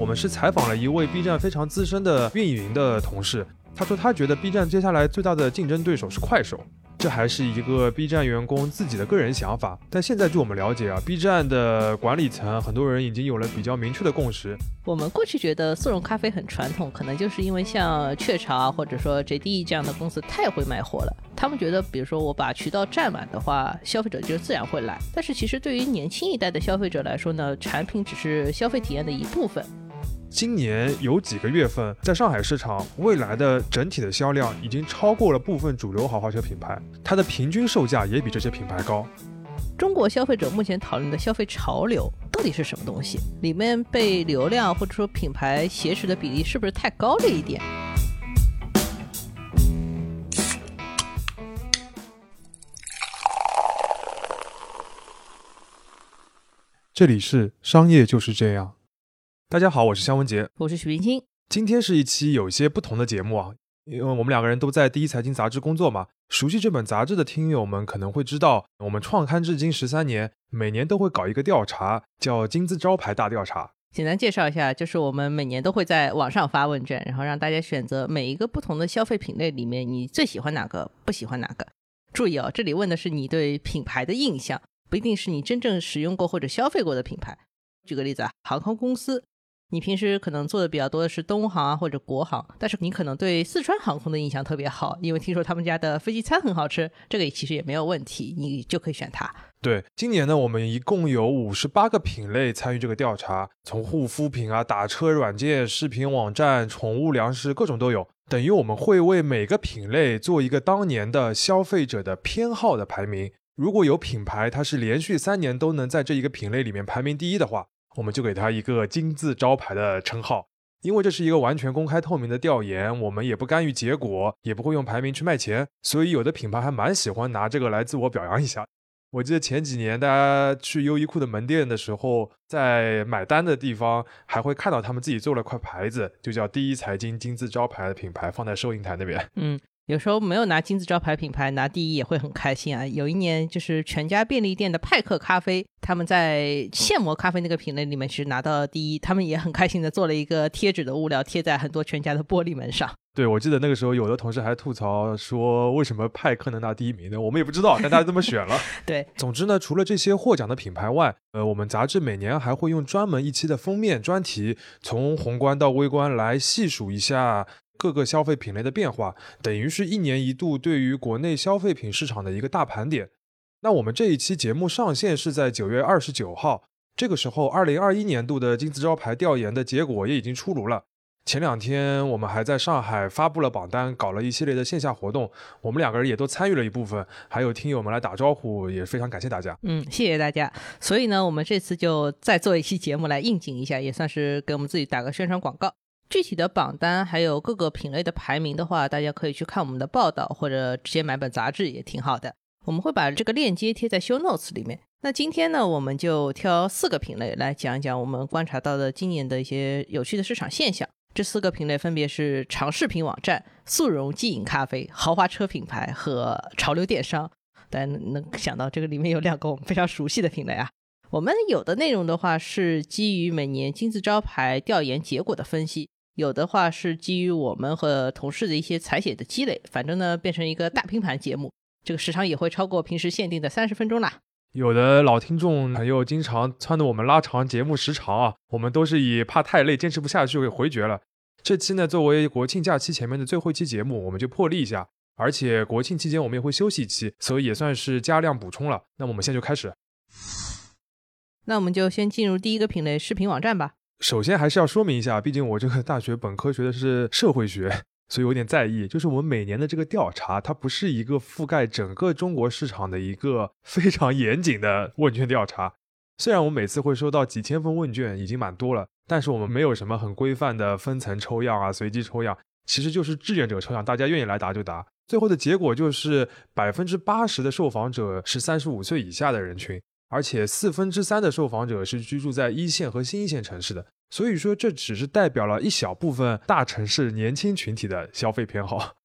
我们是采访了一位 B 站非常资深的运营的同事，他说他觉得 B 站接下来最大的竞争对手是快手。这还是一个 B 站员工自己的个人想法，但现在据我们了解啊，B 站的管理层很多人已经有了比较明确的共识。我们过去觉得速溶咖啡很传统，可能就是因为像雀巢啊，或者说 JD 这样的公司太会卖货了，他们觉得，比如说我把渠道占满的话，消费者就自然会来。但是其实对于年轻一代的消费者来说呢，产品只是消费体验的一部分。今年有几个月份，在上海市场，蔚来的整体的销量已经超过了部分主流豪华车品牌，它的平均售价也比这些品牌高。中国消费者目前讨论的消费潮流到底是什么东西？里面被流量或者说品牌挟持的比例是不是太高了一点？这里是商业就是这样。大家好，我是肖文杰，我是许冰清。今天是一期有一些不同的节目啊，因为我们两个人都在第一财经杂志工作嘛。熟悉这本杂志的听友们可能会知道，我们创刊至今十三年，每年都会搞一个调查，叫金字招牌大调查。简单介绍一下，就是我们每年都会在网上发问卷，然后让大家选择每一个不同的消费品类里面，你最喜欢哪个，不喜欢哪个。注意哦，这里问的是你对品牌的印象，不一定是你真正使用过或者消费过的品牌。举个例子啊，航空公司。你平时可能做的比较多的是东航啊或者国航，但是你可能对四川航空的印象特别好，因为听说他们家的飞机餐很好吃，这个也其实也没有问题，你就可以选它。对，今年呢，我们一共有五十八个品类参与这个调查，从护肤品啊、打车软件、视频网站、宠物粮食各种都有，等于我们会为每个品类做一个当年的消费者的偏好的排名。如果有品牌它是连续三年都能在这一个品类里面排名第一的话。我们就给他一个金字招牌的称号，因为这是一个完全公开透明的调研，我们也不干预结果，也不会用排名去卖钱，所以有的品牌还蛮喜欢拿这个来自我表扬一下。我记得前几年大家去优衣库的门店的时候，在买单的地方还会看到他们自己做了块牌子，就叫“第一财经金字招牌”的品牌放在收银台那边。嗯。有时候没有拿金字招牌品牌拿第一也会很开心啊！有一年就是全家便利店的派克咖啡，他们在现磨咖啡那个品类里面是拿到了第一，他们也很开心的做了一个贴纸的物料贴在很多全家的玻璃门上。对，我记得那个时候有的同事还吐槽说，为什么派克能拿第一名呢？我们也不知道，但大家这么选了。对，总之呢，除了这些获奖的品牌外，呃，我们杂志每年还会用专门一期的封面专题，从宏观到微观来细数一下。各个消费品类的变化，等于是一年一度对于国内消费品市场的一个大盘点。那我们这一期节目上线是在九月二十九号，这个时候，二零二一年度的金字招牌调研的结果也已经出炉了。前两天我们还在上海发布了榜单，搞了一系列的线下活动，我们两个人也都参与了一部分，还有听友们来打招呼，也非常感谢大家。嗯，谢谢大家。所以呢，我们这次就再做一期节目来应景一下，也算是给我们自己打个宣传广告。具体的榜单还有各个品类的排名的话，大家可以去看我们的报道，或者直接买本杂志也挺好的。我们会把这个链接贴在 show notes 里面。那今天呢，我们就挑四个品类来讲一讲我们观察到的今年的一些有趣的市场现象。这四个品类分别是长视频网站、速溶即饮咖啡、豪华车品牌和潮流电商。大家能想到这个里面有两个我们非常熟悉的品类啊。我们有的内容的话是基于每年金字招牌调研结果的分析。有的话是基于我们和同事的一些采写的积累，反正呢变成一个大拼盘节目，这个时长也会超过平时限定的三十分钟啦。有的老听众朋友经常撺掇我们拉长节目时长啊，我们都是以怕太累、坚持不下去给回绝了。这期呢作为国庆假期前面的最后一期节目，我们就破例一下，而且国庆期间我们也会休息一期，所以也算是加量补充了。那我们现在就开始，那我们就先进入第一个品类视频网站吧。首先还是要说明一下，毕竟我这个大学本科学的是社会学，所以有点在意。就是我们每年的这个调查，它不是一个覆盖整个中国市场的一个非常严谨的问卷调查。虽然我们每次会收到几千份问卷，已经蛮多了，但是我们没有什么很规范的分层抽样啊、随机抽样，其实就是志愿者抽样，大家愿意来答就答。最后的结果就是百分之八十的受访者是三十五岁以下的人群。而且四分之三的受访者是居住在一线和新一线城市的，所以说这只是代表了一小部分大城市年轻群体的消费偏好。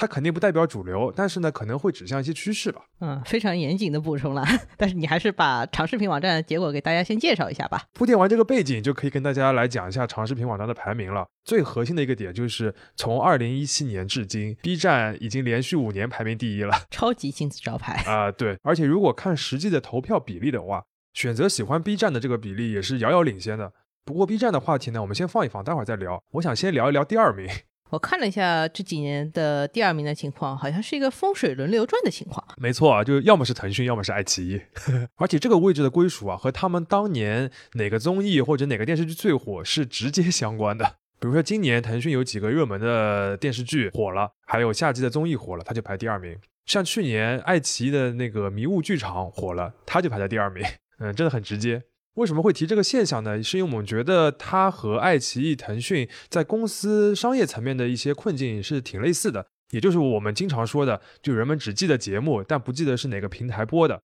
它肯定不代表主流，但是呢，可能会指向一些趋势吧。嗯，非常严谨的补充了。但是你还是把长视频网站的结果给大家先介绍一下吧。铺垫完这个背景，就可以跟大家来讲一下长视频网站的排名了。最核心的一个点就是，从二零一七年至今，B 站已经连续五年排名第一了，超级金字招牌 啊！对，而且如果看实际的投票比例的话，选择喜欢 B 站的这个比例也是遥遥领先的。不过 B 站的话题呢，我们先放一放，待会儿再聊。我想先聊一聊第二名。我看了一下这几年的第二名的情况，好像是一个风水轮流转的情况。没错啊，就要么是腾讯，要么是爱奇艺。而且这个位置的归属啊，和他们当年哪个综艺或者哪个电视剧最火是直接相关的。比如说今年腾讯有几个热门的电视剧火了，还有夏季的综艺火了，它就排第二名。像去年爱奇艺的那个迷雾剧场火了，它就排在第二名。嗯，真的很直接。为什么会提这个现象呢？是因为我们觉得它和爱奇艺、腾讯在公司商业层面的一些困境是挺类似的，也就是我们经常说的，就人们只记得节目，但不记得是哪个平台播的。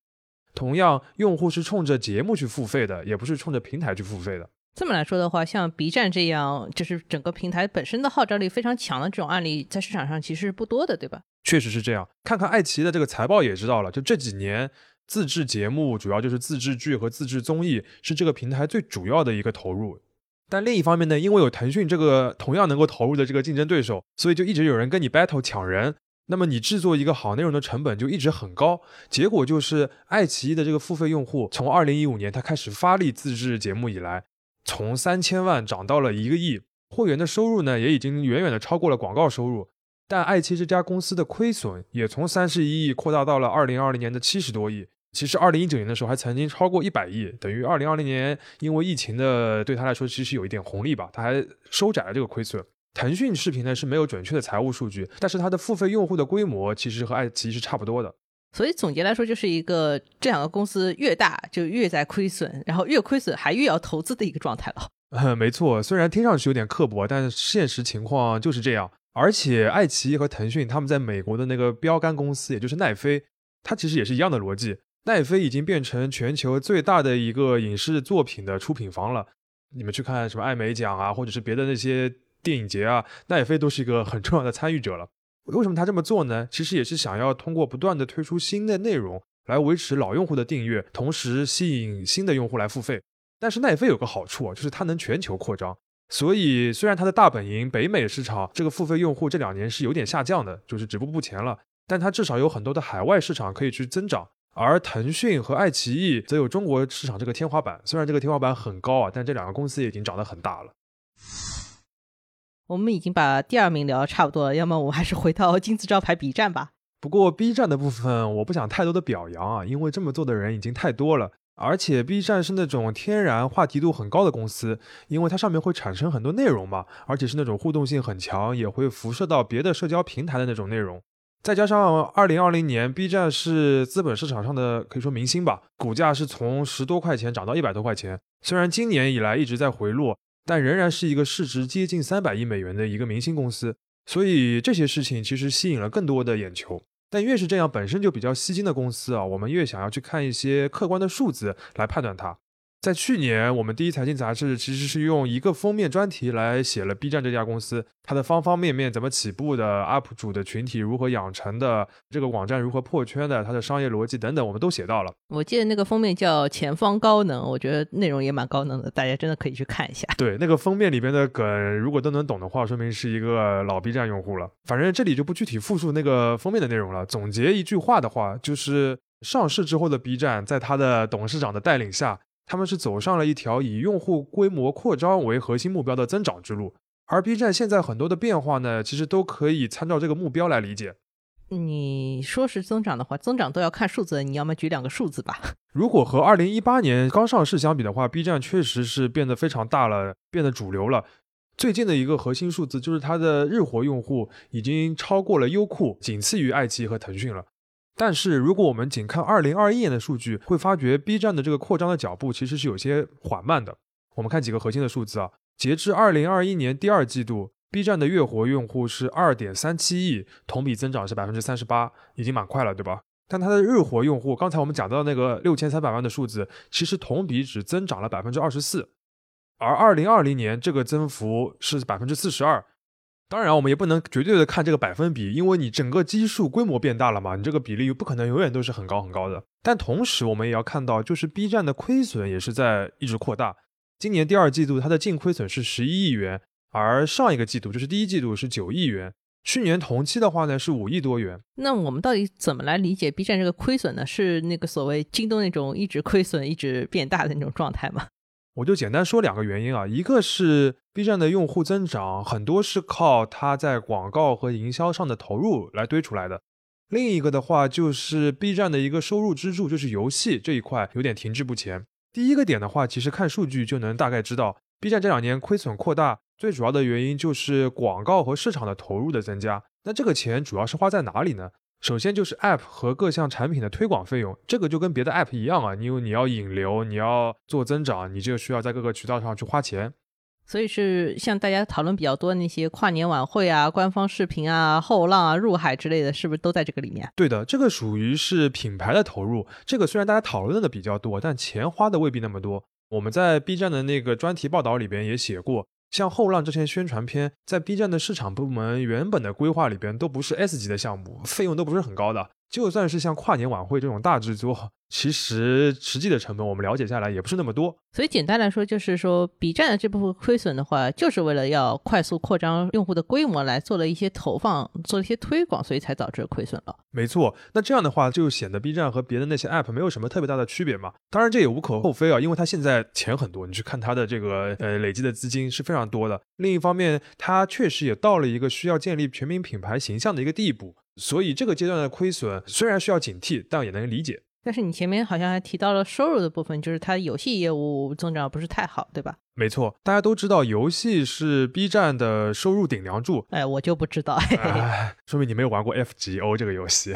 同样，用户是冲着节目去付费的，也不是冲着平台去付费的。这么来说的话，像 B 站这样，就是整个平台本身的号召力非常强的这种案例，在市场上其实是不多的，对吧？确实是这样。看看爱奇艺的这个财报也知道了，就这几年。自制节目主要就是自制剧和自制综艺，是这个平台最主要的一个投入。但另一方面呢，因为有腾讯这个同样能够投入的这个竞争对手，所以就一直有人跟你 battle 抢人。那么你制作一个好内容的成本就一直很高。结果就是爱奇艺的这个付费用户，从二零一五年它开始发力自制节目以来，从三千万涨到了一个亿，会员的收入呢也已经远远的超过了广告收入。但爱奇艺这家公司的亏损也从三十一亿扩大到了二零二零年的七十多亿。其实，二零一九年的时候还曾经超过一百亿，等于二零二零年因为疫情的对他来说其实有一点红利吧，他还收窄了这个亏损。腾讯视频呢是没有准确的财务数据，但是它的付费用户的规模其实和爱奇艺是差不多的。所以总结来说，就是一个这两个公司越大就越在亏损，然后越亏损还越要投资的一个状态了。嗯，没错，虽然听上去有点刻薄，但现实情况就是这样。而且爱奇艺和腾讯他们在美国的那个标杆公司，也就是奈飞，它其实也是一样的逻辑。奈飞已经变成全球最大的一个影视作品的出品方了。你们去看什么艾美奖啊，或者是别的那些电影节啊，奈飞都是一个很重要的参与者了。为什么他这么做呢？其实也是想要通过不断的推出新的内容来维持老用户的订阅，同时吸引新的用户来付费。但是奈飞有个好处啊，就是它能全球扩张。所以虽然它的大本营北美市场这个付费用户这两年是有点下降的，就是止步不前了，但它至少有很多的海外市场可以去增长。而腾讯和爱奇艺则有中国市场这个天花板，虽然这个天花板很高啊，但这两个公司已经长得很大了。我们已经把第二名聊的差不多了，要么我们还是回到金字招牌 B 站吧。不过 B 站的部分我不想太多的表扬啊，因为这么做的人已经太多了，而且 B 站是那种天然话题度很高的公司，因为它上面会产生很多内容嘛，而且是那种互动性很强，也会辐射到别的社交平台的那种内容。再加上二零二零年，B 站是资本市场上的可以说明星吧，股价是从十多块钱涨到一百多块钱。虽然今年以来一直在回落，但仍然是一个市值接近三百亿美元的一个明星公司。所以这些事情其实吸引了更多的眼球。但越是这样本身就比较吸睛的公司啊，我们越想要去看一些客观的数字来判断它。在去年，我们第一财经杂志其实是用一个封面专题来写了 B 站这家公司，它的方方面面怎么起步的，UP 主的群体如何养成的，这个网站如何破圈的，它的商业逻辑等等，我们都写到了。我记得那个封面叫“前方高能”，我觉得内容也蛮高能的，大家真的可以去看一下。对，那个封面里边的梗，如果都能懂的话，说明是一个老 B 站用户了。反正这里就不具体复述那个封面的内容了。总结一句话的话，就是上市之后的 B 站，在他的董事长的带领下。他们是走上了一条以用户规模扩张为核心目标的增长之路，而 B 站现在很多的变化呢，其实都可以参照这个目标来理解。你说是增长的话，增长都要看数字，你要么举两个数字吧。如果和二零一八年刚上市相比的话，B 站确实是变得非常大了，变得主流了。最近的一个核心数字就是它的日活用户已经超过了优酷，仅次于爱奇艺和腾讯了。但是，如果我们仅看二零二一年的数据，会发觉 B 站的这个扩张的脚步其实是有些缓慢的。我们看几个核心的数字啊，截至二零二一年第二季度，B 站的月活用户是二点三七亿，同比增长是百分之三十八，已经蛮快了，对吧？但它的日活用户，刚才我们讲到那个六千三百万的数字，其实同比只增长了百分之二十四，而二零二零年这个增幅是百分之四十二。当然，我们也不能绝对的看这个百分比，因为你整个基数规模变大了嘛，你这个比例不可能永远都是很高很高的。但同时，我们也要看到，就是 B 站的亏损也是在一直扩大。今年第二季度它的净亏损是十一亿元，而上一个季度就是第一季度是九亿元，去年同期的话呢是五亿多元。那我们到底怎么来理解 B 站这个亏损呢？是那个所谓京东那种一直亏损一直变大的那种状态吗？我就简单说两个原因啊，一个是 B 站的用户增长很多是靠它在广告和营销上的投入来堆出来的，另一个的话就是 B 站的一个收入支柱就是游戏这一块有点停滞不前。第一个点的话，其实看数据就能大概知道，B 站这两年亏损扩大最主要的原因就是广告和市场的投入的增加。那这个钱主要是花在哪里呢？首先就是 App 和各项产品的推广费用，这个就跟别的 App 一样啊，因为你要引流，你要做增长，你就需要在各个渠道上去花钱。所以是像大家讨论比较多那些跨年晚会啊、官方视频啊、后浪啊、入海之类的，是不是都在这个里面？对的，这个属于是品牌的投入。这个虽然大家讨论的比较多，但钱花的未必那么多。我们在 B 站的那个专题报道里边也写过。像后浪这些宣传片，在 B 站的市场部门原本的规划里边都不是 S 级的项目，费用都不是很高的。就算是像跨年晚会这种大制作，其实实际的成本我们了解下来也不是那么多。所以简单来说，就是说 B 站的这部分亏损的话，就是为了要快速扩张用户的规模来做了一些投放，做了一些推广，所以才导致亏损了。没错，那这样的话就显得 B 站和别的那些 App 没有什么特别大的区别嘛。当然这也无可厚非啊，因为它现在钱很多，你去看它的这个呃累积的资金是非常多的。另一方面，它确实也到了一个需要建立全民品牌形象的一个地步。所以这个阶段的亏损虽然需要警惕，但也能理解。但是你前面好像还提到了收入的部分，就是它游戏业务增长不是太好，对吧？没错，大家都知道游戏是 B 站的收入顶梁柱。哎，我就不知道，说明你没有玩过 FGO 这个游戏。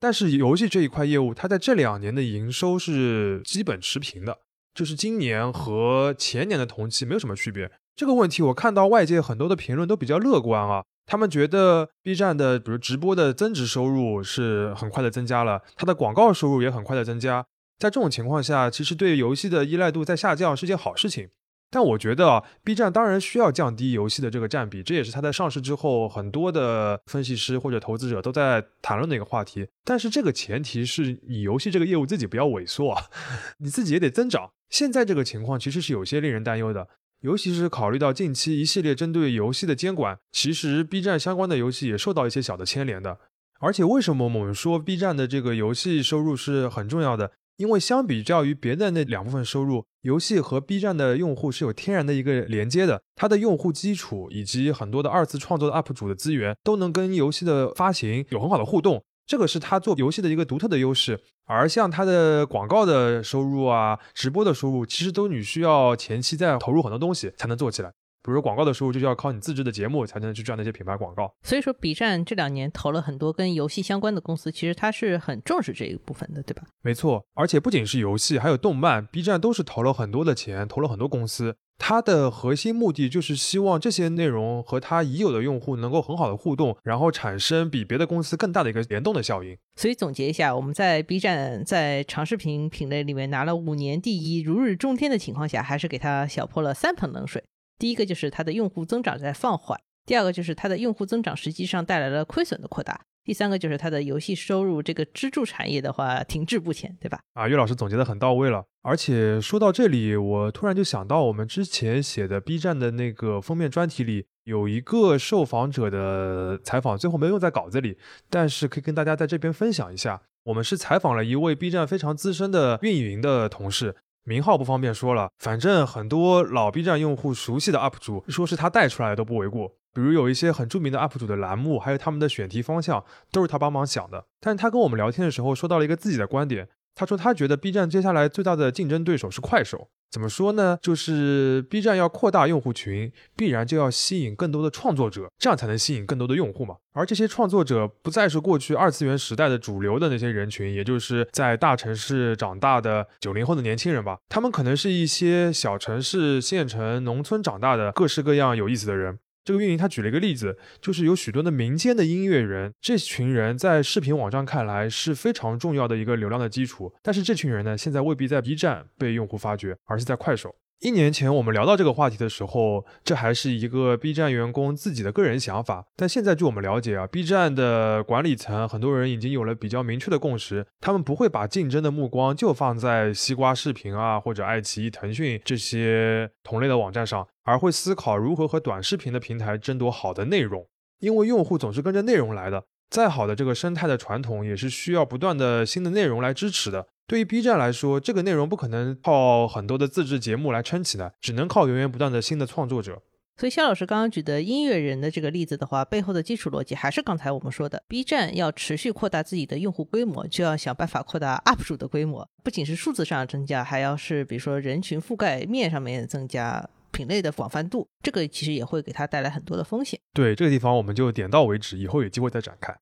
但是游戏这一块业务，它在这两年的营收是基本持平的，就是今年和前年的同期没有什么区别。这个问题我看到外界很多的评论都比较乐观啊。他们觉得 B 站的比如直播的增值收入是很快的增加了，它的广告收入也很快的增加。在这种情况下，其实对游戏的依赖度在下降是件好事情。但我觉得啊 B 站当然需要降低游戏的这个占比，这也是它在上市之后很多的分析师或者投资者都在谈论的一个话题。但是这个前提是你游戏这个业务自己不要萎缩啊，你自己也得增长。现在这个情况其实是有些令人担忧的。尤其是考虑到近期一系列针对游戏的监管，其实 B 站相关的游戏也受到一些小的牵连的。而且为什么我们说 B 站的这个游戏收入是很重要的？因为相比较于别的那两部分收入，游戏和 B 站的用户是有天然的一个连接的。它的用户基础以及很多的二次创作的 UP 主的资源，都能跟游戏的发行有很好的互动。这个是他做游戏的一个独特的优势，而像他的广告的收入啊、直播的收入，其实都你需要前期再投入很多东西才能做起来。比如说广告的收入，就要靠你自制的节目才能去赚那些品牌广告。所以说，B 站这两年投了很多跟游戏相关的公司，其实它是很重视这一部分的，对吧？没错，而且不仅是游戏，还有动漫，B 站都是投了很多的钱，投了很多公司。它的核心目的就是希望这些内容和它已有的用户能够很好的互动，然后产生比别的公司更大的一个联动的效应。所以总结一下，我们在 B 站在长视频品类里面拿了五年第一，如日中天的情况下，还是给它小泼了三盆冷水。第一个就是它的用户增长在放缓，第二个就是它的用户增长实际上带来了亏损的扩大。第三个就是它的游戏收入这个支柱产业的话停滞不前，对吧？啊，岳老师总结的很到位了。而且说到这里，我突然就想到我们之前写的 B 站的那个封面专题里有一个受访者的采访，最后没用在稿子里，但是可以跟大家在这边分享一下。我们是采访了一位 B 站非常资深的运营的同事，名号不方便说了，反正很多老 B 站用户熟悉的 UP 主，说是他带出来的都不为过。比如有一些很著名的 UP 主的栏目，还有他们的选题方向，都是他帮忙想的。但是他跟我们聊天的时候，说到了一个自己的观点。他说他觉得 B 站接下来最大的竞争对手是快手。怎么说呢？就是 B 站要扩大用户群，必然就要吸引更多的创作者，这样才能吸引更多的用户嘛。而这些创作者不再是过去二次元时代的主流的那些人群，也就是在大城市长大的九零后的年轻人吧。他们可能是一些小城市、县城、农村长大的各式各样有意思的人。这个运营他举了一个例子，就是有许多的民间的音乐人，这群人在视频网站看来是非常重要的一个流量的基础，但是这群人呢，现在未必在 B 站被用户发掘，而是在快手。一年前我们聊到这个话题的时候，这还是一个 B 站员工自己的个人想法。但现在据我们了解啊，B 站的管理层很多人已经有了比较明确的共识，他们不会把竞争的目光就放在西瓜视频啊或者爱奇艺、腾讯这些同类的网站上，而会思考如何和短视频的平台争夺好的内容。因为用户总是跟着内容来的，再好的这个生态的传统也是需要不断的新的内容来支持的。对于 B 站来说，这个内容不可能靠很多的自制节目来撑起来，只能靠源源不断的新的创作者。所以肖老师刚刚举的音乐人的这个例子的话，背后的基础逻辑还是刚才我们说的，B 站要持续扩大自己的用户规模，就要想办法扩大 UP 主的规模，不仅是数字上增加，还要是比如说人群覆盖面上面增加，品类的广泛度，这个其实也会给它带来很多的风险。对这个地方我们就点到为止，以后有机会再展开。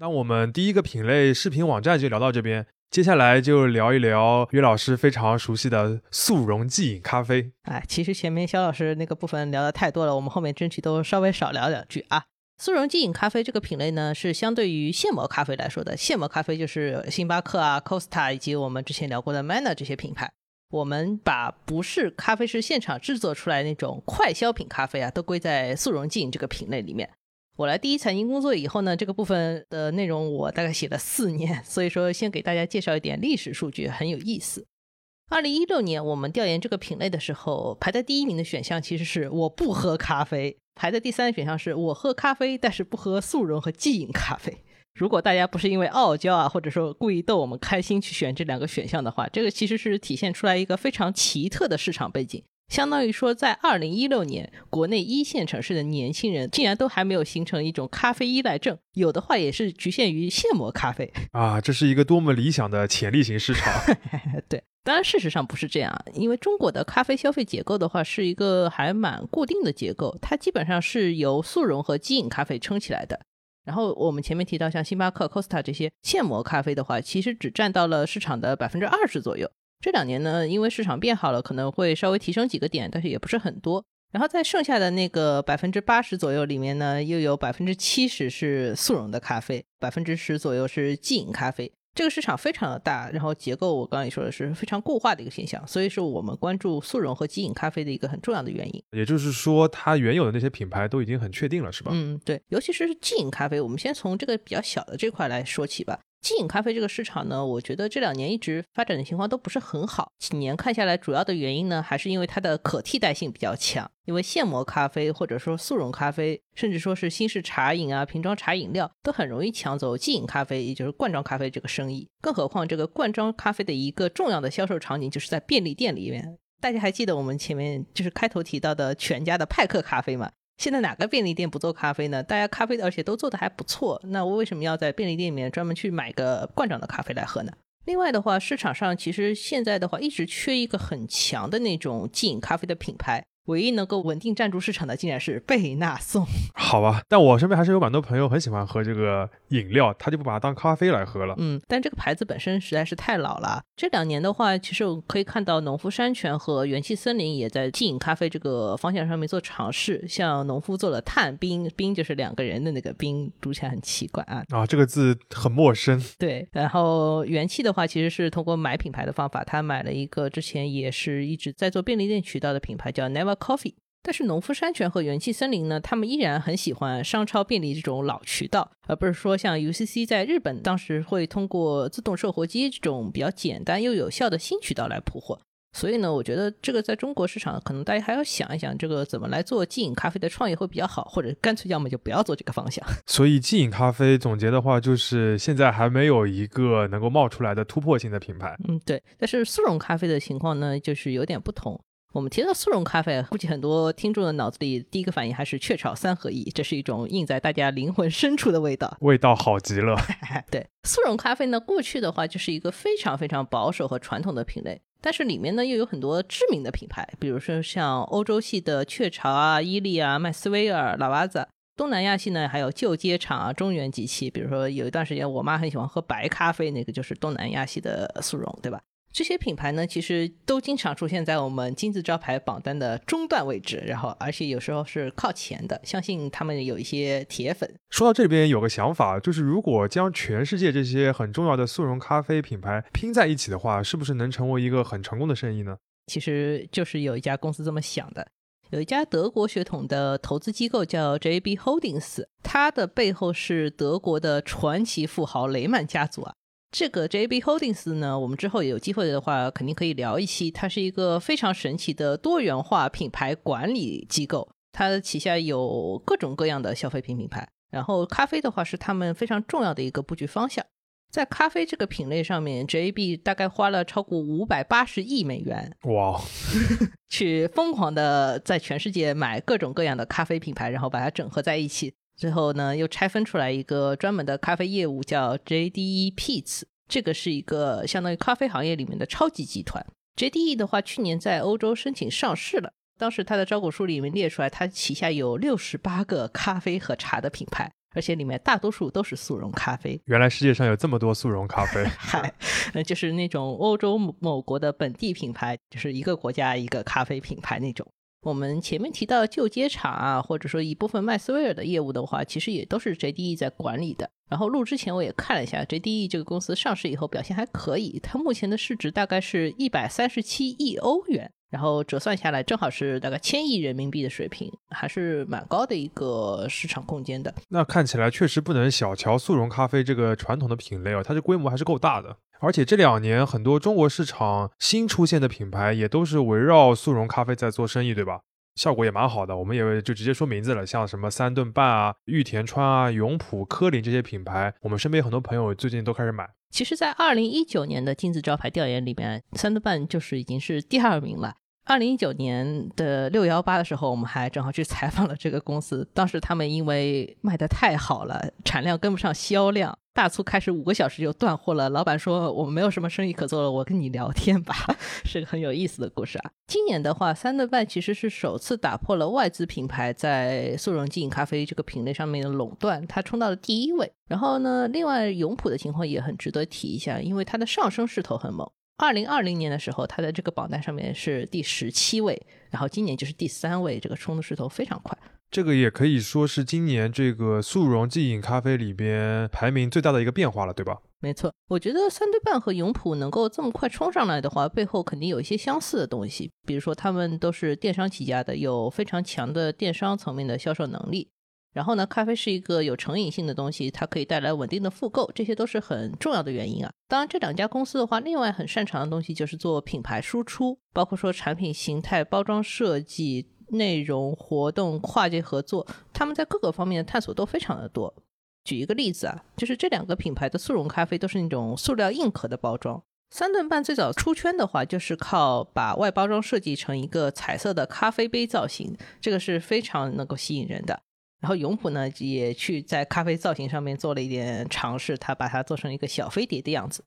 那我们第一个品类视频网站就聊到这边，接下来就聊一聊约老师非常熟悉的速溶即饮咖啡。哎，其实前面肖老师那个部分聊的太多了，我们后面争取都稍微少聊两句啊。速溶即饮咖啡这个品类呢，是相对于现磨咖啡来说的。现磨咖啡就是星巴克啊、Costa 以及我们之前聊过的 Manner 这些品牌。我们把不是咖啡师现场制作出来那种快消品咖啡啊，都归在速溶即饮这个品类里面。我来第一财经工作以后呢，这个部分的内容我大概写了四年，所以说先给大家介绍一点历史数据，很有意思。二零一六年我们调研这个品类的时候，排在第一名的选项其实是我不喝咖啡，排在第三的选项是我喝咖啡，但是不喝速溶和即饮咖啡。如果大家不是因为傲娇啊，或者说故意逗我们开心去选这两个选项的话，这个其实是体现出来一个非常奇特的市场背景。相当于说，在二零一六年，国内一线城市的年轻人竟然都还没有形成一种咖啡依赖症，有的话也是局限于现磨咖啡啊，这是一个多么理想的潜力型市场。对，当然事实上不是这样，因为中国的咖啡消费结构的话是一个还蛮固定的结构，它基本上是由速溶和即饮咖啡撑起来的。然后我们前面提到像星巴克、Costa 这些现磨咖啡的话，其实只占到了市场的百分之二十左右。这两年呢，因为市场变好了，可能会稍微提升几个点，但是也不是很多。然后在剩下的那个百分之八十左右里面呢，又有百分之七十是速溶的咖啡，百分之十左右是即饮咖啡。这个市场非常的大，然后结构我刚刚也说的是非常固化的一个现象，所以是我们关注速溶和即饮咖啡的一个很重要的原因。也就是说，它原有的那些品牌都已经很确定了，是吧？嗯，对，尤其是即饮咖啡，我们先从这个比较小的这块来说起吧。即饮咖啡这个市场呢，我觉得这两年一直发展的情况都不是很好。几年看下来，主要的原因呢，还是因为它的可替代性比较强。因为现磨咖啡或者说速溶咖啡，甚至说是新式茶饮啊、瓶装茶饮料，都很容易抢走即饮咖啡，也就是罐装咖啡这个生意。更何况这个罐装咖啡的一个重要的销售场景就是在便利店里面。大家还记得我们前面就是开头提到的全家的派克咖啡吗？现在哪个便利店不做咖啡呢？大家咖啡的，而且都做的还不错。那我为什么要在便利店里面专门去买个罐装的咖啡来喝呢？另外的话，市场上其实现在的话一直缺一个很强的那种即饮咖啡的品牌。唯一能够稳定站住市场的，竟然是贝纳颂。好吧，但我身边还是有蛮多朋友很喜欢喝这个饮料，他就不把它当咖啡来喝了。嗯，但这个牌子本身实在是太老了。这两年的话，其实我可以看到农夫山泉和元气森林也在即饮咖啡这个方向上面做尝试。像农夫做了碳冰，冰就是两个人的那个冰，读起来很奇怪啊。啊，这个字很陌生。对，然后元气的话，其实是通过买品牌的方法，他买了一个之前也是一直在做便利店渠道的品牌，叫 Never。Coffee，但是农夫山泉和元气森林呢，他们依然很喜欢商超便利这种老渠道，而不是说像 UCC 在日本当时会通过自动售货机这种比较简单又有效的新渠道来铺货。所以呢，我觉得这个在中国市场，可能大家还要想一想，这个怎么来做即饮咖啡的创业会比较好，或者干脆要么就不要做这个方向。所以即饮咖啡总结的话，就是现在还没有一个能够冒出来的突破性的品牌。嗯，对。但是速溶咖啡的情况呢，就是有点不同。我们提到速溶咖啡，估计很多听众的脑子里第一个反应还是雀巢三合一，这是一种印在大家灵魂深处的味道，味道好极了。对，速溶咖啡呢，过去的话就是一个非常非常保守和传统的品类，但是里面呢又有很多知名的品牌，比如说像欧洲系的雀巢啊、伊利啊、麦斯威尔、拉瓦萨；东南亚系呢还有旧街厂啊、中原机器。比如说有一段时间，我妈很喜欢喝白咖啡，那个就是东南亚系的速溶，对吧？这些品牌呢，其实都经常出现在我们金字招牌榜单的中段位置，然后而且有时候是靠前的。相信他们有一些铁粉。说到这边有个想法，就是如果将全世界这些很重要的速溶咖啡品牌拼在一起的话，是不是能成为一个很成功的生意呢？其实就是有一家公司这么想的。有一家德国血统的投资机构叫 JB Holdings，它的背后是德国的传奇富豪雷曼家族啊。这个 JB Holdings 呢，我们之后有机会的话，肯定可以聊一期。它是一个非常神奇的多元化品牌管理机构，它旗下有各种各样的消费品品牌。然后咖啡的话，是他们非常重要的一个布局方向。在咖啡这个品类上面，JB 大概花了超过五百八十亿美元，哇，去疯狂的在全世界买各种各样的咖啡品牌，然后把它整合在一起。最后呢，又拆分出来一个专门的咖啡业务，叫 JDE Peet's。这个是一个相当于咖啡行业里面的超级集团。JDE 的话，去年在欧洲申请上市了。当时它的招股书里面列出来，它旗下有六十八个咖啡和茶的品牌。而且里面大多数都是速溶咖啡。原来世界上有这么多速溶咖啡。嗨，呃，就是那种欧洲某国的本地品牌，就是一个国家一个咖啡品牌那种。我们前面提到旧街厂啊，或者说一部分麦斯威尔的业务的话，其实也都是 JDE 在管理的。然后录之前我也看了一下，JDE 这个公司上市以后表现还可以，它目前的市值大概是一百三十七亿欧元。然后折算下来，正好是大概千亿人民币的水平，还是蛮高的一个市场空间的。那看起来确实不能小瞧速溶咖啡这个传统的品类哦，它这规模还是够大的。而且这两年很多中国市场新出现的品牌也都是围绕速溶咖啡在做生意，对吧？效果也蛮好的。我们也就直接说名字了，像什么三顿半啊、玉田川啊、永璞、科林这些品牌，我们身边很多朋友最近都开始买。其实，在二零一九年的金字招牌调研里面，三顿半就是已经是第二名了。二零一九年的六幺八的时候，我们还正好去采访了这个公司。当时他们因为卖的太好了，产量跟不上销量，大促开始五个小时就断货了。老板说：“我们没有什么生意可做了，我跟你聊天吧。”是个很有意思的故事啊。今年的话，三顿半其实是首次打破了外资品牌在速溶即饮咖啡这个品类上面的垄断，它冲到了第一位。然后呢，另外永璞的情况也很值得提一下，因为它的上升势头很猛。二零二零年的时候，它在这个榜单上面是第十七位，然后今年就是第三位，这个冲的势头非常快。这个也可以说是今年这个速溶即饮咖啡里边排名最大的一个变化了，对吧？没错，我觉得三对半和永璞能够这么快冲上来的话，背后肯定有一些相似的东西，比如说他们都是电商起家的，有非常强的电商层面的销售能力。然后呢，咖啡是一个有成瘾性的东西，它可以带来稳定的复购，这些都是很重要的原因啊。当然，这两家公司的话，另外很擅长的东西就是做品牌输出，包括说产品形态、包装设计、内容、活动、跨界合作，他们在各个方面的探索都非常的多。举一个例子啊，就是这两个品牌的速溶咖啡都是那种塑料硬壳的包装。三顿半最早出圈的话，就是靠把外包装设计成一个彩色的咖啡杯造型，这个是非常能够吸引人的。然后永璞呢也去在咖啡造型上面做了一点尝试，他把它做成一个小飞碟的样子。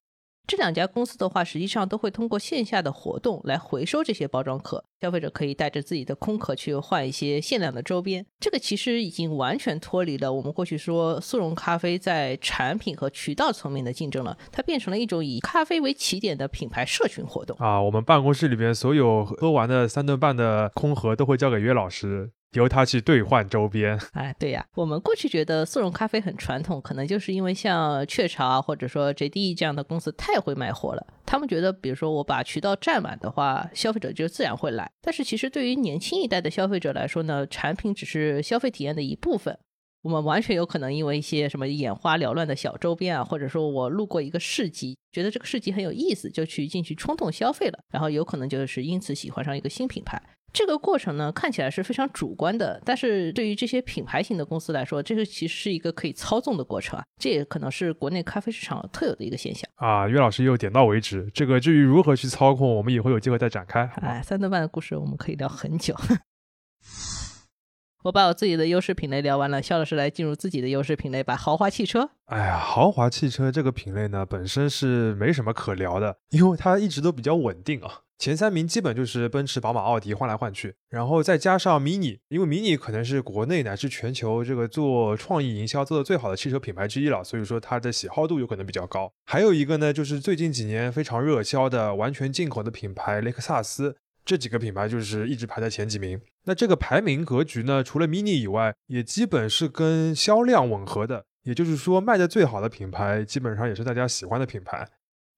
这两家公司的话，实际上都会通过线下的活动来回收这些包装壳，消费者可以带着自己的空壳去换一些限量的周边。这个其实已经完全脱离了我们过去说速溶咖啡在产品和渠道层面的竞争了，它变成了一种以咖啡为起点的品牌社群活动啊。我们办公室里边所有喝完的三顿半的空盒都会交给约老师。由他去兑换周边，哎，对呀，我们过去觉得速溶咖啡很传统，可能就是因为像雀巢啊，或者说 JDE 这样的公司太会卖货了。他们觉得，比如说我把渠道占满的话，消费者就自然会来。但是其实对于年轻一代的消费者来说呢，产品只是消费体验的一部分。我们完全有可能因为一些什么眼花缭乱的小周边啊，或者说我路过一个市集，觉得这个市集很有意思，就去进去冲动消费了，然后有可能就是因此喜欢上一个新品牌。这个过程呢，看起来是非常主观的，但是对于这些品牌型的公司来说，这个其实是一个可以操纵的过程啊。这也可能是国内咖啡市场特有的一个现象啊。岳老师又点到为止，这个至于如何去操控，我们以后有机会再展开。哎，三顿半的故事我们可以聊很久。我把我自己的优势品类聊完了，肖老师来进入自己的优势品类吧。豪华汽车，哎呀，豪华汽车这个品类呢，本身是没什么可聊的，因为它一直都比较稳定啊。前三名基本就是奔驰、宝马、奥迪换来换去，然后再加上 Mini，因为 Mini 可能是国内乃至全球这个做创意营销做的最好的汽车品牌之一了，所以说它的喜好度有可能比较高。还有一个呢，就是最近几年非常热销的完全进口的品牌雷克萨斯，这几个品牌就是一直排在前几名。那这个排名格局呢，除了 Mini 以外，也基本是跟销量吻合的，也就是说卖的最好的品牌，基本上也是大家喜欢的品牌。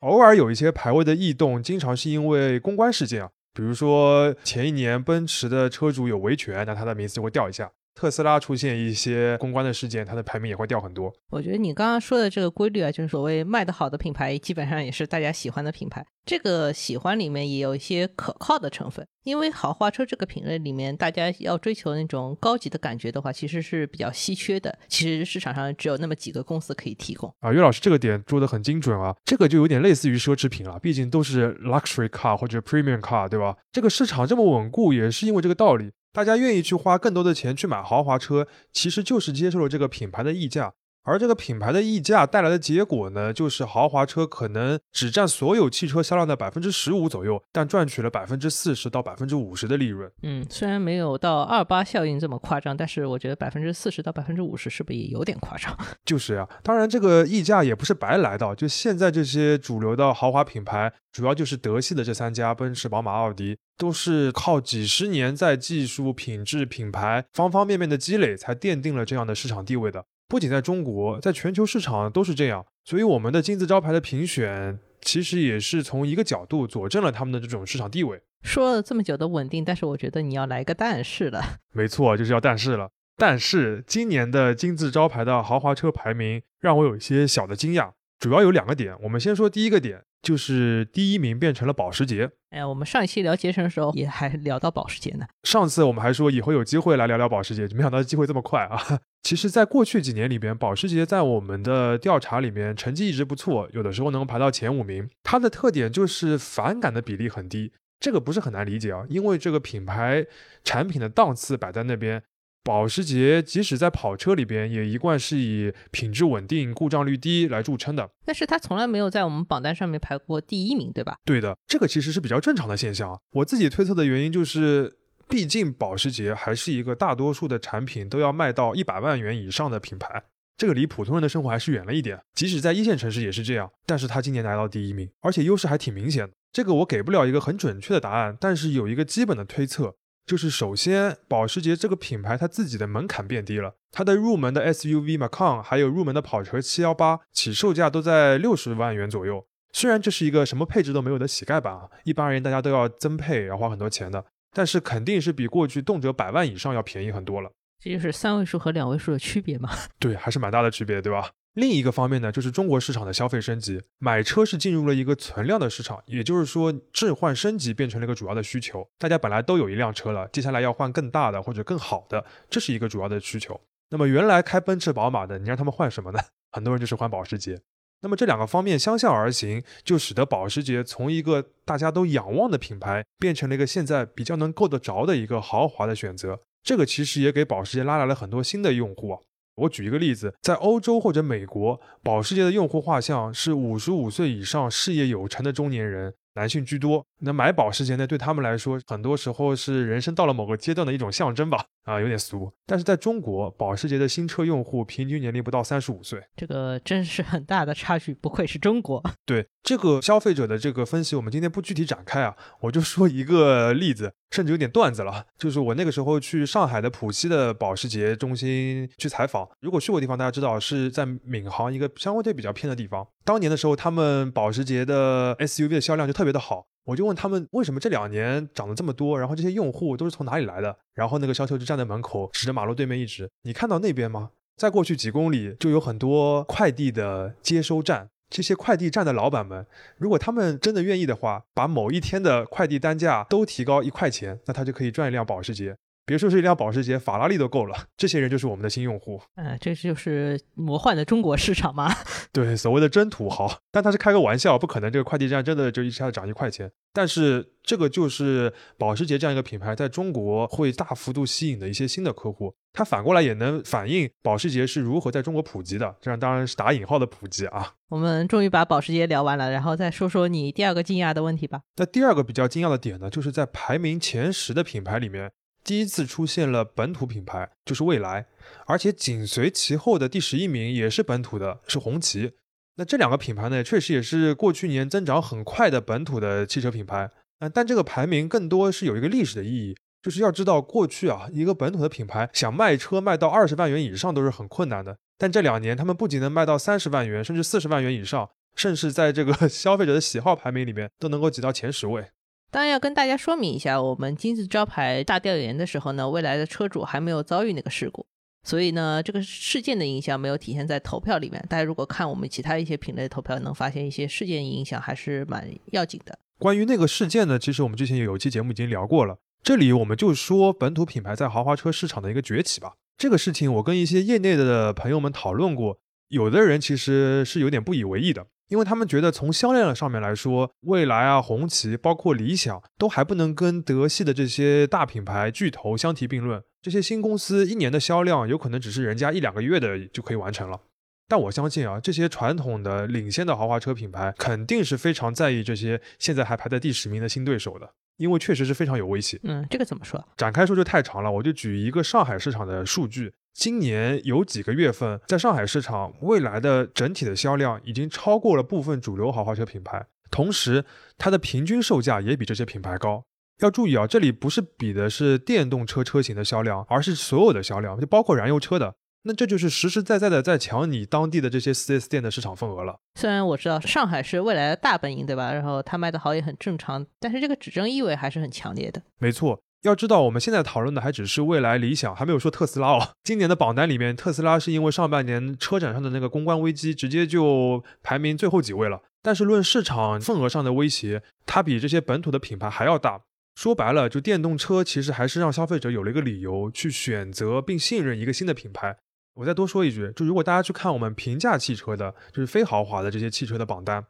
偶尔有一些排位的异动，经常是因为公关事件啊，比如说前一年奔驰的车主有维权，那他的名字就会掉一下。特斯拉出现一些公关的事件，它的排名也会掉很多。我觉得你刚刚说的这个规律啊，就是所谓卖得好的品牌，基本上也是大家喜欢的品牌。这个喜欢里面也有一些可靠的成分，因为豪华车这个品类里面，大家要追求那种高级的感觉的话，其实是比较稀缺的。其实市场上只有那么几个公司可以提供。啊，岳老师这个点说的很精准啊，这个就有点类似于奢侈品了，毕竟都是 luxury car 或者 premium car，对吧？这个市场这么稳固，也是因为这个道理。大家愿意去花更多的钱去买豪华车，其实就是接受了这个品牌的溢价。而这个品牌的溢价带来的结果呢，就是豪华车可能只占所有汽车销量的百分之十五左右，但赚取了百分之四十到百分之五十的利润。嗯，虽然没有到二八效应这么夸张，但是我觉得百分之四十到百分之五十是不是也有点夸张？就是呀，当然这个溢价也不是白来的。就现在这些主流的豪华品牌，主要就是德系的这三家，奔驰、宝马、奥迪，都是靠几十年在技术、品质、品牌方方面面的积累，才奠定了这样的市场地位的。不仅在中国，在全球市场都是这样，所以我们的金字招牌的评选，其实也是从一个角度佐证了他们的这种市场地位。说了这么久的稳定，但是我觉得你要来一个但是了。没错，就是要但是了。但是今年的金字招牌的豪华车排名让我有一些小的惊讶，主要有两个点。我们先说第一个点。就是第一名变成了保时捷。哎呀，我们上一期聊捷程的时候也还聊到保时捷呢。上次我们还说以后有机会来聊聊保时捷，没想到机会这么快啊！其实，在过去几年里边，保时捷在我们的调查里面成绩一直不错，有的时候能排到前五名。它的特点就是反感的比例很低，这个不是很难理解啊，因为这个品牌产品的档次摆在那边。保时捷即使在跑车里边，也一贯是以品质稳定、故障率低来著称的。但是它从来没有在我们榜单上面排过第一名，对吧？对的，这个其实是比较正常的现象。我自己推测的原因就是，毕竟保时捷还是一个大多数的产品都要卖到一百万元以上的品牌，这个离普通人的生活还是远了一点。即使在一线城市也是这样。但是它今年拿到第一名，而且优势还挺明显的。这个我给不了一个很准确的答案，但是有一个基本的推测。就是首先，保时捷这个品牌它自己的门槛变低了，它的入门的 SUV Macan，还有入门的跑车718，起售价都在六十万元左右。虽然这是一个什么配置都没有的乞丐版啊，一般而言大家都要增配，要花很多钱的，但是肯定是比过去动辄百万以上要便宜很多了。这就是三位数和两位数的区别嘛？对，还是蛮大的区别，对吧？另一个方面呢，就是中国市场的消费升级，买车是进入了一个存量的市场，也就是说置换升级变成了一个主要的需求。大家本来都有一辆车了，接下来要换更大的或者更好的，这是一个主要的需求。那么原来开奔驰、宝马的，你让他们换什么呢？很多人就是换保时捷。那么这两个方面相向而行，就使得保时捷从一个大家都仰望的品牌，变成了一个现在比较能够得着的一个豪华的选择。这个其实也给保时捷拉来了很多新的用户啊。我举一个例子，在欧洲或者美国，保时捷的用户画像是五十五岁以上、事业有成的中年人。男性居多，那买保时捷呢？对他们来说，很多时候是人生到了某个阶段的一种象征吧。啊，有点俗。但是在中国，保时捷的新车用户平均年龄不到三十五岁，这个真是很大的差距。不愧是中国。对这个消费者的这个分析，我们今天不具体展开啊，我就说一个例子，甚至有点段子了。就是我那个时候去上海的浦西的保时捷中心去采访，如果去过地方，大家知道是在闵行一个相对比较偏的地方。当年的时候，他们保时捷的 SUV 的销量就特别的好。我就问他们为什么这两年涨了这么多，然后这些用户都是从哪里来的？然后那个销售就站在门口，指着马路对面一指：“你看到那边吗？再过去几公里就有很多快递的接收站。这些快递站的老板们，如果他们真的愿意的话，把某一天的快递单价都提高一块钱，那他就可以赚一辆保时捷。”别说是一辆保时捷，法拉利都够了。这些人就是我们的新用户。嗯，这就是魔幻的中国市场吗？对，所谓的真土豪。但他是开个玩笑，不可能这个快递站真的就一下子涨一块钱。但是这个就是保时捷这样一个品牌在中国会大幅度吸引的一些新的客户。它反过来也能反映保时捷是如何在中国普及的。这样当然是打引号的普及啊。我们终于把保时捷聊完了，然后再说说你第二个惊讶的问题吧。那第二个比较惊讶的点呢，就是在排名前十的品牌里面。第一次出现了本土品牌，就是蔚来，而且紧随其后的第十一名也是本土的，是红旗。那这两个品牌呢，确实也是过去年增长很快的本土的汽车品牌。嗯，但这个排名更多是有一个历史的意义，就是要知道过去啊，一个本土的品牌想卖车卖到二十万元以上都是很困难的。但这两年，他们不仅能卖到三十万元，甚至四十万元以上，甚至在这个 消费者的喜好排名里面都能够挤到前十位。当然要跟大家说明一下，我们金字招牌大调研的时候呢，未来的车主还没有遭遇那个事故，所以呢，这个事件的影响没有体现在投票里面。大家如果看我们其他一些品类投票，能发现一些事件影响还是蛮要紧的。关于那个事件呢，其实我们之前有一期节目已经聊过了，这里我们就说本土品牌在豪华车市场的一个崛起吧。这个事情我跟一些业内的朋友们讨论过，有的人其实是有点不以为意的。因为他们觉得从销量上面来说，蔚来啊、红旗，包括理想，都还不能跟德系的这些大品牌巨头相提并论。这些新公司一年的销量有可能只是人家一两个月的就可以完成了。但我相信啊，这些传统的领先的豪华车品牌肯定是非常在意这些现在还排在第十名的新对手的，因为确实是非常有威胁。嗯，这个怎么说？展开说就太长了，我就举一个上海市场的数据。今年有几个月份，在上海市场，蔚来的整体的销量已经超过了部分主流豪华车品牌，同时它的平均售价也比这些品牌高。要注意啊，这里不是比的是电动车车型的销量，而是所有的销量，就包括燃油车的。那这就是实实在在的在抢你当地的这些 4S 店的市场份额了。虽然我知道上海是未来的大本营，对吧？然后它卖的好也很正常，但是这个指证意味还是很强烈的。没错。要知道，我们现在讨论的还只是未来理想，还没有说特斯拉哦。今年的榜单里面，特斯拉是因为上半年车展上的那个公关危机，直接就排名最后几位了。但是论市场份额上的威胁，它比这些本土的品牌还要大。说白了，就电动车其实还是让消费者有了一个理由去选择并信任一个新的品牌。我再多说一句，就如果大家去看我们平价汽车的，就是非豪华的这些汽车的榜单，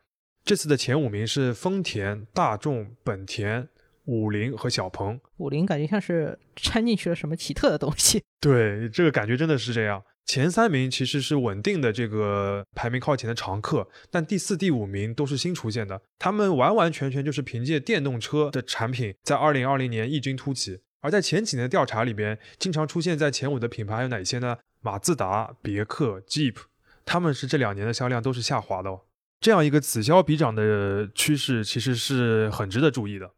这次的前五名是丰田、大众、本田。五菱和小鹏，五菱感觉像是掺进去了什么奇特的东西。对，这个感觉真的是这样。前三名其实是稳定的这个排名靠前的常客，但第四、第五名都是新出现的。他们完完全全就是凭借电动车的产品，在二零二零年异军突起。而在前几年的调查里边，经常出现在前五的品牌有哪些呢？马自达、别克、Jeep，他们是这两年的销量都是下滑的。哦这样一个此消彼长的趋势，其实是很值得注意的。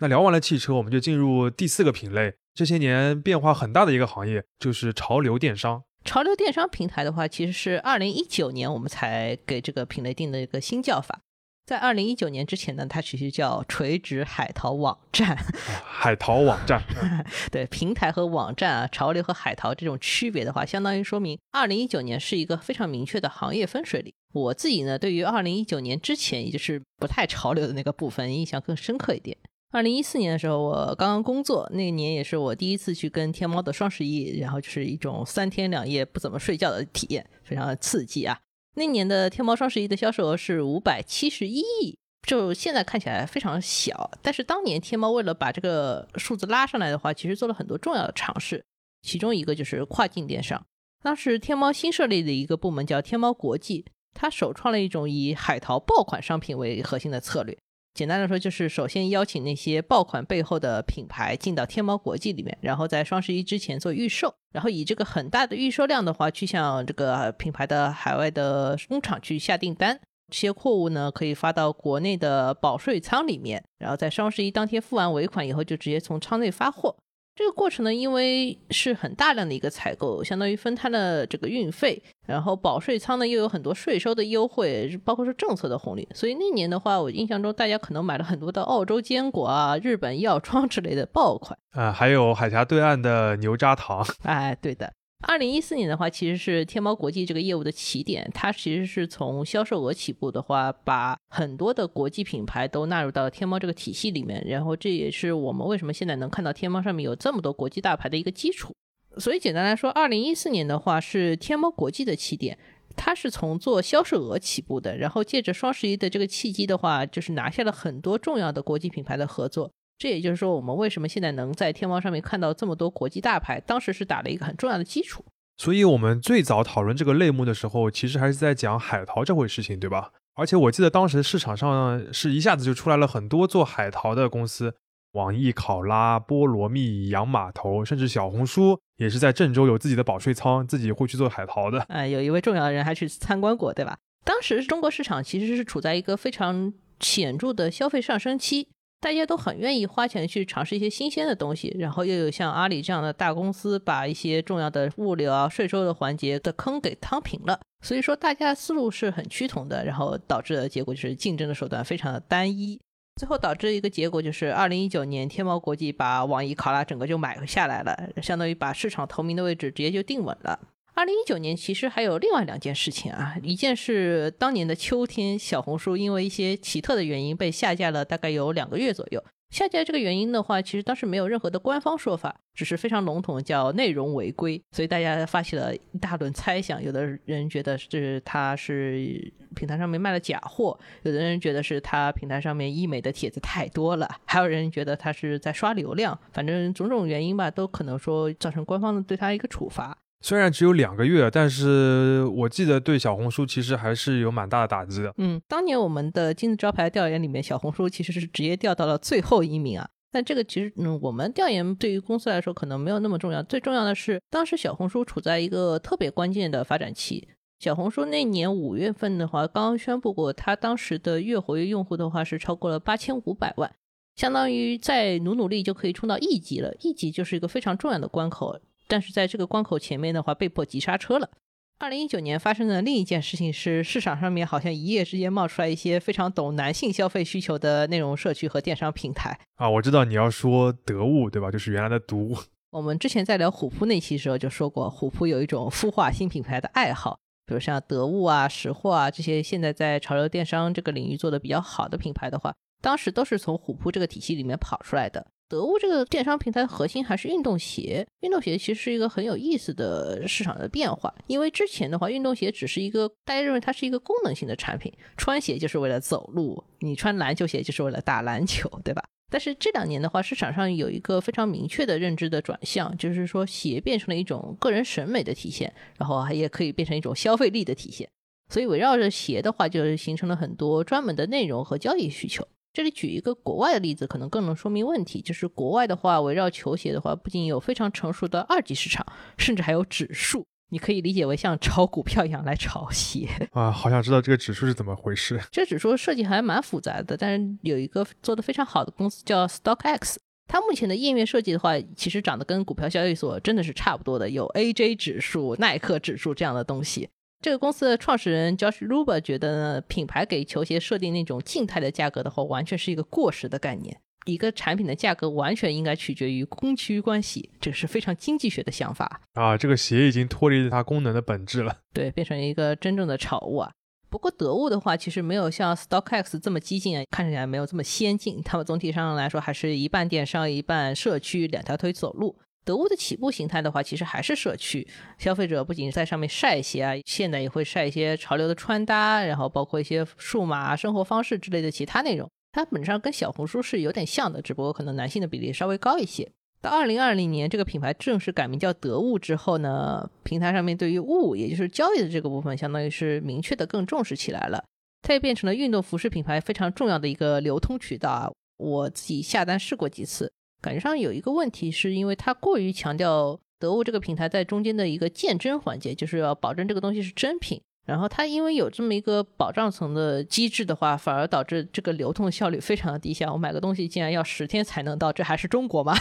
那聊完了汽车，我们就进入第四个品类。这些年变化很大的一个行业就是潮流电商。潮流电商平台的话，其实是二零一九年我们才给这个品类定的一个新叫法。在二零一九年之前呢，它其实叫垂直海淘网站。海淘网站，对平台和网站啊，潮流和海淘这种区别的话，相当于说明二零一九年是一个非常明确的行业分水岭。我自己呢，对于二零一九年之前，也就是不太潮流的那个部分，印象更深刻一点。二零一四年的时候，我刚刚工作，那年也是我第一次去跟天猫的双十一，然后就是一种三天两夜不怎么睡觉的体验，非常的刺激啊。那年的天猫双十一的销售额是五百七十一亿，就现在看起来非常小，但是当年天猫为了把这个数字拉上来的话，其实做了很多重要的尝试，其中一个就是跨境电商。当时天猫新设立的一个部门叫天猫国际，他首创了一种以海淘爆款商品为核心的策略。简单的说，就是首先邀请那些爆款背后的品牌进到天猫国际里面，然后在双十一之前做预售，然后以这个很大的预售量的话，去向这个品牌的海外的工厂去下订单。这些货物呢，可以发到国内的保税仓里面，然后在双十一当天付完尾款以后，就直接从仓内发货。这个过程呢，因为是很大量的一个采购，相当于分摊了这个运费，然后保税仓呢又有很多税收的优惠，包括是政策的红利，所以那年的话，我印象中大家可能买了很多的澳洲坚果啊、日本药妆之类的爆款啊，还有海峡对岸的牛轧糖。哎，对的。二零一四年的话，其实是天猫国际这个业务的起点。它其实是从销售额起步的话，把很多的国际品牌都纳入到天猫这个体系里面。然后这也是我们为什么现在能看到天猫上面有这么多国际大牌的一个基础。所以简单来说，二零一四年的话是天猫国际的起点，它是从做销售额起步的。然后借着双十一的这个契机的话，就是拿下了很多重要的国际品牌的合作。这也就是说，我们为什么现在能在天猫上面看到这么多国际大牌，当时是打了一个很重要的基础。所以，我们最早讨论这个类目的时候，其实还是在讲海淘这回事情，对吧？而且我记得当时市场上是一下子就出来了很多做海淘的公司，网易考拉、菠萝蜜、洋码头，甚至小红书也是在郑州有自己的保税仓，自己会去做海淘的。哎，有一位重要的人还去参观过，对吧？当时中国市场其实是处在一个非常显著的消费上升期。大家都很愿意花钱去尝试一些新鲜的东西，然后又有像阿里这样的大公司把一些重要的物流啊、税收的环节的坑给趟平了，所以说大家思路是很趋同的，然后导致的结果就是竞争的手段非常的单一。最后导致一个结果就是，二零一九年天猫国际把网易考拉整个就买下来了，相当于把市场头名的位置直接就定稳了。二零一九年其实还有另外两件事情啊，一件是当年的秋天，小红书因为一些奇特的原因被下架了，大概有两个月左右。下架这个原因的话，其实当时没有任何的官方说法，只是非常笼统叫内容违规，所以大家发起了一大轮猜想。有的人觉得是他是平台上面卖了假货，有的人觉得是他平台上面医美的帖子太多了，还有人觉得他是在刷流量，反正种种原因吧，都可能说造成官方的对他一个处罚。虽然只有两个月，但是我记得对小红书其实还是有蛮大的打击的。嗯，当年我们的金字招牌调研里面，小红书其实是直接掉到了最后一名啊。但这个其实，嗯，我们调研对于公司来说可能没有那么重要。最重要的是，当时小红书处在一个特别关键的发展期。小红书那年五月份的话，刚刚宣布过，它当时的月活跃用户的话是超过了八千五百万，相当于再努努力就可以冲到亿级了。亿级就是一个非常重要的关口。但是在这个关口前面的话，被迫急刹车了。二零一九年发生的另一件事情是，市场上面好像一夜之间冒出来一些非常懂男性消费需求的内容社区和电商平台啊。我知道你要说得物对吧？就是原来的毒物。我们之前在聊虎扑那期时候就说过，虎扑有一种孵化新品牌的爱好，比如像得物啊、识货啊这些现在在潮流电商这个领域做的比较好的品牌的话，当时都是从虎扑这个体系里面跑出来的。得物这个电商平台的核心还是运动鞋，运动鞋其实是一个很有意思的市场的变化。因为之前的话，运动鞋只是一个大家认为它是一个功能性的产品，穿鞋就是为了走路，你穿篮球鞋就是为了打篮球，对吧？但是这两年的话，市场上有一个非常明确的认知的转向，就是说鞋变成了一种个人审美的体现，然后也可以变成一种消费力的体现。所以围绕着鞋的话，就是形成了很多专门的内容和交易需求。这里举一个国外的例子，可能更能说明问题。就是国外的话，围绕球鞋的话，不仅有非常成熟的二级市场，甚至还有指数。你可以理解为像炒股票一样来炒鞋 啊。好想知道这个指数是怎么回事。这指数设计还蛮复杂的，但是有一个做的非常好的公司叫 StockX，它目前的页面设计的话，其实长得跟股票交易所真的是差不多的，有 AJ 指数、耐克指数这样的东西。这个公司的创始人 Josh Luber 觉得呢，品牌给球鞋设定那种静态的价格的话，完全是一个过时的概念。一个产品的价格完全应该取决于供需关系，这个是非常经济学的想法啊。这个鞋已经脱离了它功能的本质了，对，变成一个真正的炒物啊。不过得物的话，其实没有像 StockX 这么激进啊，看起来没有这么先进。他们总体上来说还是一半电商，一半社区，两条腿走路。得物的起步形态的话，其实还是社区消费者，不仅在上面晒鞋啊，现在也会晒一些潮流的穿搭，然后包括一些数码生活方式之类的其他内容。它本质上跟小红书是有点像的，只不过可能男性的比例稍微高一些。到二零二零年，这个品牌正式改名叫得物之后呢，平台上面对于物，也就是交易的这个部分，相当于是明确的更重视起来了。它也变成了运动服饰品牌非常重要的一个流通渠道啊。我自己下单试过几次。感觉上有一个问题，是因为它过于强调得物这个平台在中间的一个鉴真环节，就是要保证这个东西是真品。然后它因为有这么一个保障层的机制的话，反而导致这个流通效率非常的低下。我买个东西竟然要十天才能到，这还是中国吗？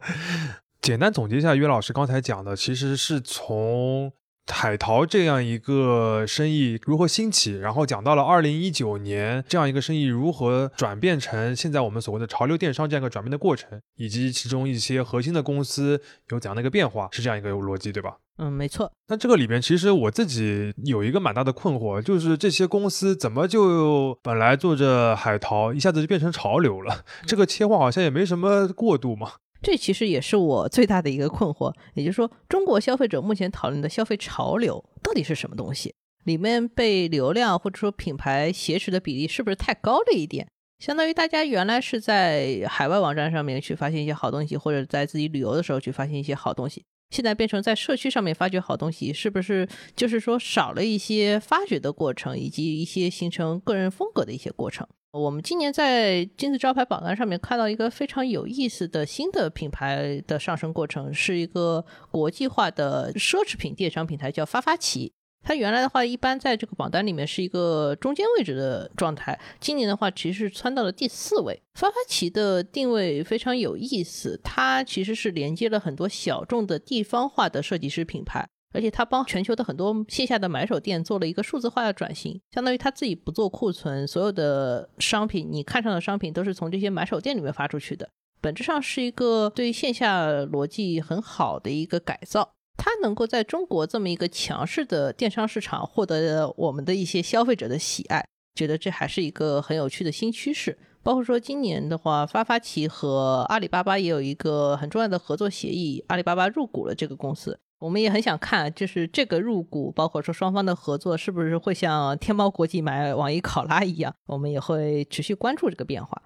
简单总结一下，约老师刚才讲的，其实是从。海淘这样一个生意如何兴起？然后讲到了二零一九年这样一个生意如何转变成现在我们所谓的潮流电商这样一个转变的过程，以及其中一些核心的公司有怎样的一个变化，是这样一个逻辑，对吧？嗯，没错。那这个里边其实我自己有一个蛮大的困惑，就是这些公司怎么就本来做着海淘，一下子就变成潮流了？这个切换好像也没什么过渡嘛。这其实也是我最大的一个困惑，也就是说，中国消费者目前讨论的消费潮流到底是什么东西？里面被流量或者说品牌挟持的比例是不是太高了一点？相当于大家原来是在海外网站上面去发现一些好东西，或者在自己旅游的时候去发现一些好东西，现在变成在社区上面发掘好东西，是不是就是说少了一些发掘的过程，以及一些形成个人风格的一些过程？我们今年在金字招牌榜单上面看到一个非常有意思的新的品牌的上升过程，是一个国际化的奢侈品电商平台，叫发发奇。它原来的话一般在这个榜单里面是一个中间位置的状态，今年的话其实是窜到了第四位。发发奇的定位非常有意思，它其实是连接了很多小众的地方化的设计师品牌，而且它帮全球的很多线下的买手店做了一个数字化的转型，相当于它自己不做库存，所有的商品你看上的商品都是从这些买手店里面发出去的，本质上是一个对线下逻辑很好的一个改造。它能够在中国这么一个强势的电商市场获得我们的一些消费者的喜爱，觉得这还是一个很有趣的新趋势。包括说今年的话，发发奇和阿里巴巴也有一个很重要的合作协议，阿里巴巴入股了这个公司。我们也很想看，就是这个入股，包括说双方的合作，是不是会像天猫国际买网易考拉一样？我们也会持续关注这个变化。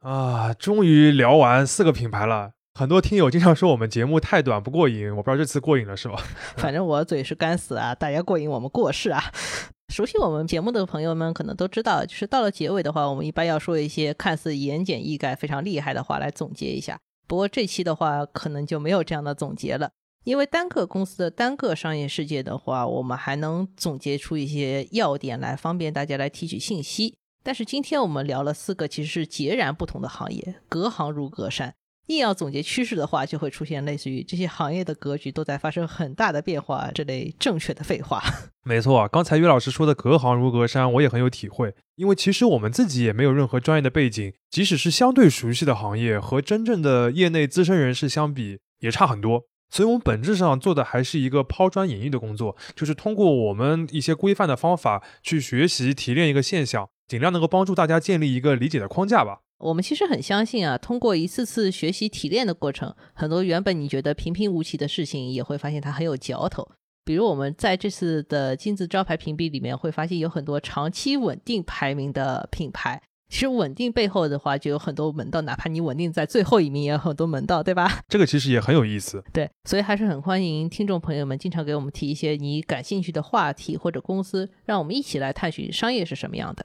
啊，终于聊完四个品牌了。很多听友经常说我们节目太短不过瘾，我不知道这次过瘾了是吧？反正我嘴是干死啊，大家过瘾我们过世啊。熟悉我们节目的朋友们可能都知道，就是到了结尾的话，我们一般要说一些看似言简意赅、非常厉害的话来总结一下。不过这期的话，可能就没有这样的总结了，因为单个公司的单个商业世界的话，我们还能总结出一些要点来，方便大家来提取信息。但是今天我们聊了四个其实是截然不同的行业，隔行如隔山。硬要总结趋势的话，就会出现类似于这些行业的格局都在发生很大的变化这类正确的废话。没错，刚才岳老师说的“隔行如隔山”，我也很有体会。因为其实我们自己也没有任何专业的背景，即使是相对熟悉的行业，和真正的业内资深人士相比，也差很多。所以，我们本质上做的还是一个抛砖引玉的工作，就是通过我们一些规范的方法去学习提炼一个现象，尽量能够帮助大家建立一个理解的框架吧。我们其实很相信啊，通过一次次学习提炼的过程，很多原本你觉得平平无奇的事情，也会发现它很有嚼头。比如我们在这次的金字招牌评比里面，会发现有很多长期稳定排名的品牌。其实稳定背后的话，就有很多门道，哪怕你稳定在最后一名，也有很多门道，对吧？这个其实也很有意思。对，所以还是很欢迎听众朋友们经常给我们提一些你感兴趣的话题或者公司，让我们一起来探寻商业是什么样的。